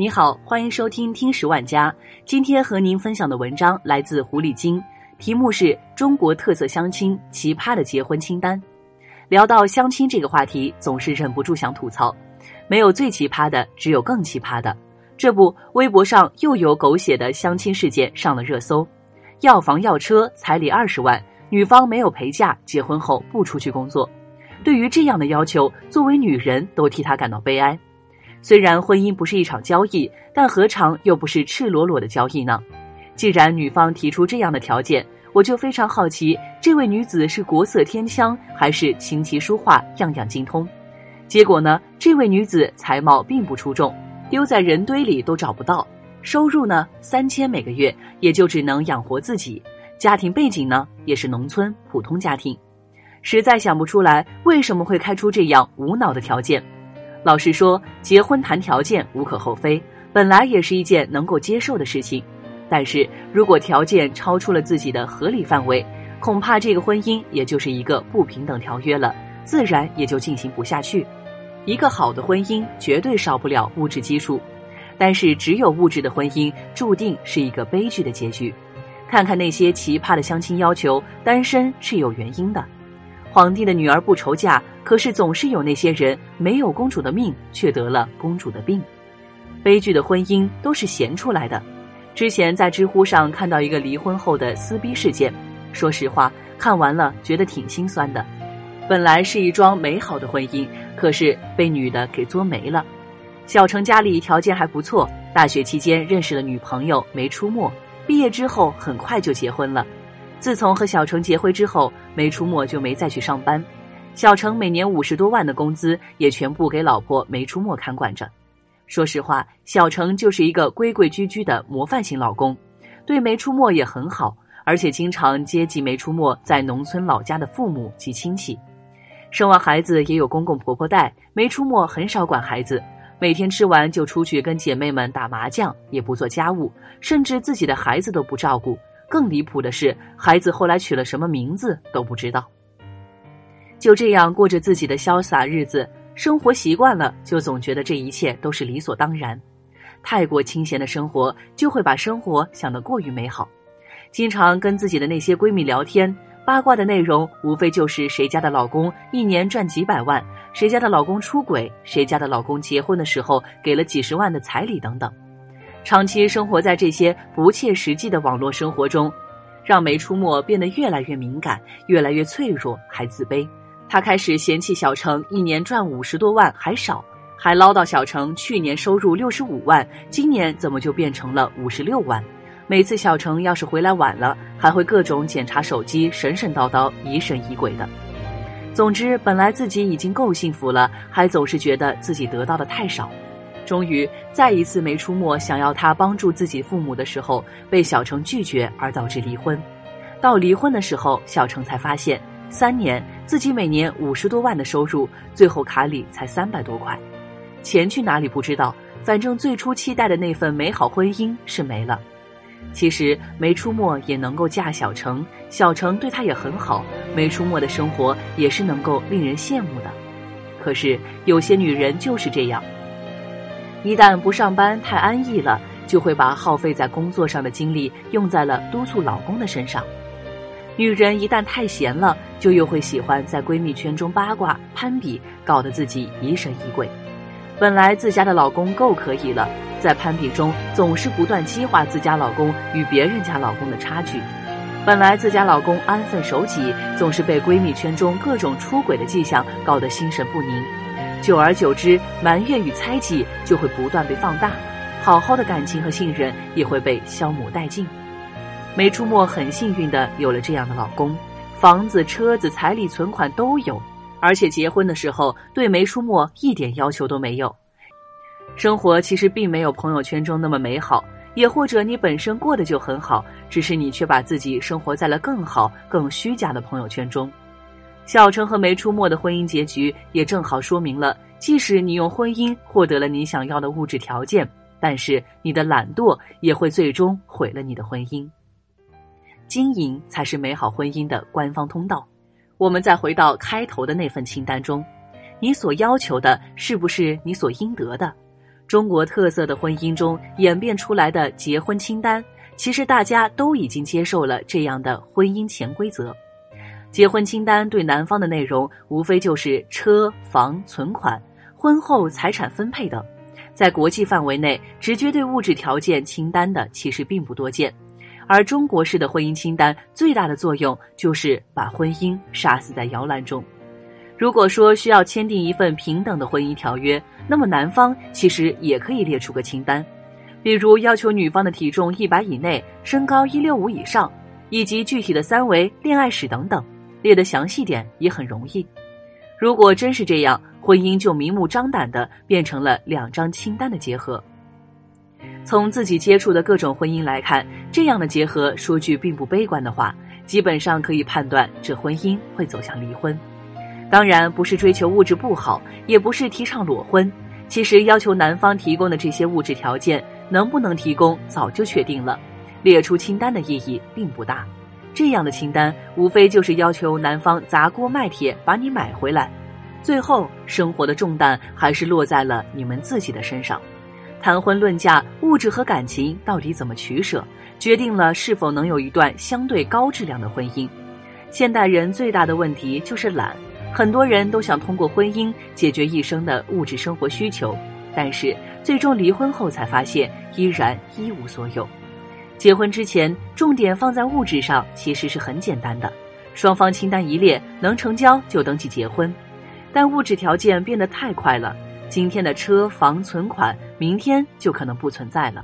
你好，欢迎收听《听十万家》。今天和您分享的文章来自狐狸精，题目是《中国特色相亲奇葩的结婚清单》。聊到相亲这个话题，总是忍不住想吐槽：没有最奇葩的，只有更奇葩的。这不，微博上又有狗血的相亲事件上了热搜：要房要车，彩礼二十万，女方没有陪嫁，结婚后不出去工作。对于这样的要求，作为女人都替他感到悲哀。虽然婚姻不是一场交易，但何尝又不是赤裸裸的交易呢？既然女方提出这样的条件，我就非常好奇，这位女子是国色天香，还是琴棋书画样样精通？结果呢？这位女子才貌并不出众，丢在人堆里都找不到。收入呢？三千每个月，也就只能养活自己。家庭背景呢？也是农村普通家庭。实在想不出来，为什么会开出这样无脑的条件？老实说，结婚谈条件无可厚非，本来也是一件能够接受的事情。但是如果条件超出了自己的合理范围，恐怕这个婚姻也就是一个不平等条约了，自然也就进行不下去。一个好的婚姻绝对少不了物质基础，但是只有物质的婚姻注定是一个悲剧的结局。看看那些奇葩的相亲要求，单身是有原因的。皇帝的女儿不愁嫁，可是总是有那些人没有公主的命，却得了公主的病。悲剧的婚姻都是闲出来的。之前在知乎上看到一个离婚后的撕逼事件，说实话，看完了觉得挺心酸的。本来是一桩美好的婚姻，可是被女的给作没了。小程家里条件还不错，大学期间认识了女朋友没出没，毕业之后很快就结婚了。自从和小程结婚之后，没出没就没再去上班。小程每年五十多万的工资也全部给老婆没出没看管着。说实话，小程就是一个规规矩矩的模范型老公，对没出没也很好，而且经常接济没出没在农村老家的父母及亲戚。生完孩子也有公公婆婆带，没出没很少管孩子，每天吃完就出去跟姐妹们打麻将，也不做家务，甚至自己的孩子都不照顾。更离谱的是，孩子后来取了什么名字都不知道。就这样过着自己的潇洒日子，生活习惯了，就总觉得这一切都是理所当然。太过清闲的生活，就会把生活想得过于美好。经常跟自己的那些闺蜜聊天，八卦的内容无非就是谁家的老公一年赚几百万，谁家的老公出轨，谁家的老公结婚的时候给了几十万的彩礼等等。长期生活在这些不切实际的网络生活中，让梅出没变得越来越敏感，越来越脆弱，还自卑。他开始嫌弃小程一年赚五十多万还少，还唠叨小程去年收入六十五万，今年怎么就变成了五十六万？每次小程要是回来晚了，还会各种检查手机，神神叨叨，疑神疑鬼的。总之，本来自己已经够幸福了，还总是觉得自己得到的太少。终于，再一次没出没想要他帮助自己父母的时候，被小程拒绝，而导致离婚。到离婚的时候，小程才发现，三年自己每年五十多万的收入，最后卡里才三百多块，钱去哪里不知道，反正最初期待的那份美好婚姻是没了。其实没出没也能够嫁小程，小程对他也很好，没出没的生活也是能够令人羡慕的。可是有些女人就是这样。一旦不上班太安逸了，就会把耗费在工作上的精力用在了督促老公的身上。女人一旦太闲了，就又会喜欢在闺蜜圈中八卦攀比，搞得自己疑神疑鬼。本来自家的老公够可以了，在攀比中总是不断激化自家老公与别人家老公的差距。本来自家老公安分守己，总是被闺蜜圈中各种出轨的迹象搞得心神不宁。久而久之，埋怨与猜忌就会不断被放大，好好的感情和信任也会被消磨殆尽。梅出没很幸运的有了这样的老公，房子、车子、彩礼、存款都有，而且结婚的时候对梅出没一点要求都没有。生活其实并没有朋友圈中那么美好，也或者你本身过得就很好，只是你却把自己生活在了更好、更虚假的朋友圈中。小城和没出没的婚姻结局，也正好说明了，即使你用婚姻获得了你想要的物质条件，但是你的懒惰也会最终毁了你的婚姻。经营才是美好婚姻的官方通道。我们再回到开头的那份清单中，你所要求的是不是你所应得的？中国特色的婚姻中演变出来的结婚清单，其实大家都已经接受了这样的婚姻潜规则。结婚清单对男方的内容，无非就是车房、存款、婚后财产分配等。在国际范围内，直接对物质条件清单的其实并不多见。而中国式的婚姻清单最大的作用，就是把婚姻杀死在摇篮中。如果说需要签订一份平等的婚姻条约，那么男方其实也可以列出个清单，比如要求女方的体重一百以内，身高一六五以上，以及具体的三围、恋爱史等等。列得详细点也很容易。如果真是这样，婚姻就明目张胆的变成了两张清单的结合。从自己接触的各种婚姻来看，这样的结合，说句并不悲观的话，基本上可以判断这婚姻会走向离婚。当然，不是追求物质不好，也不是提倡裸婚。其实要求男方提供的这些物质条件，能不能提供早就确定了，列出清单的意义并不大。这样的清单，无非就是要求男方砸锅卖铁把你买回来，最后生活的重担还是落在了你们自己的身上。谈婚论嫁，物质和感情到底怎么取舍，决定了是否能有一段相对高质量的婚姻。现代人最大的问题就是懒，很多人都想通过婚姻解决一生的物质生活需求，但是最终离婚后才发现依然一无所有。结婚之前，重点放在物质上，其实是很简单的。双方清单一列，能成交就登记结婚。但物质条件变得太快了，今天的车房存款，明天就可能不存在了；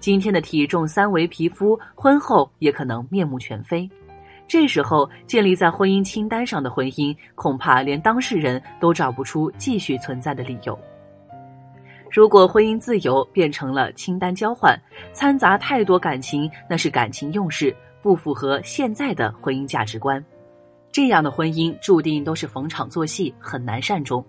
今天的体重三围皮肤，婚后也可能面目全非。这时候，建立在婚姻清单上的婚姻，恐怕连当事人都找不出继续存在的理由。如果婚姻自由变成了清单交换，掺杂太多感情，那是感情用事，不符合现在的婚姻价值观。这样的婚姻注定都是逢场作戏，很难善终。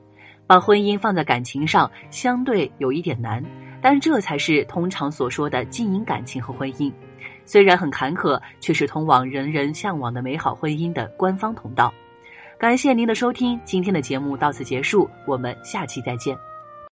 把婚姻放在感情上，相对有一点难，但这才是通常所说的经营感情和婚姻。虽然很坎坷，却是通往人人向往的美好婚姻的官方通道。感谢您的收听，今天的节目到此结束，我们下期再见。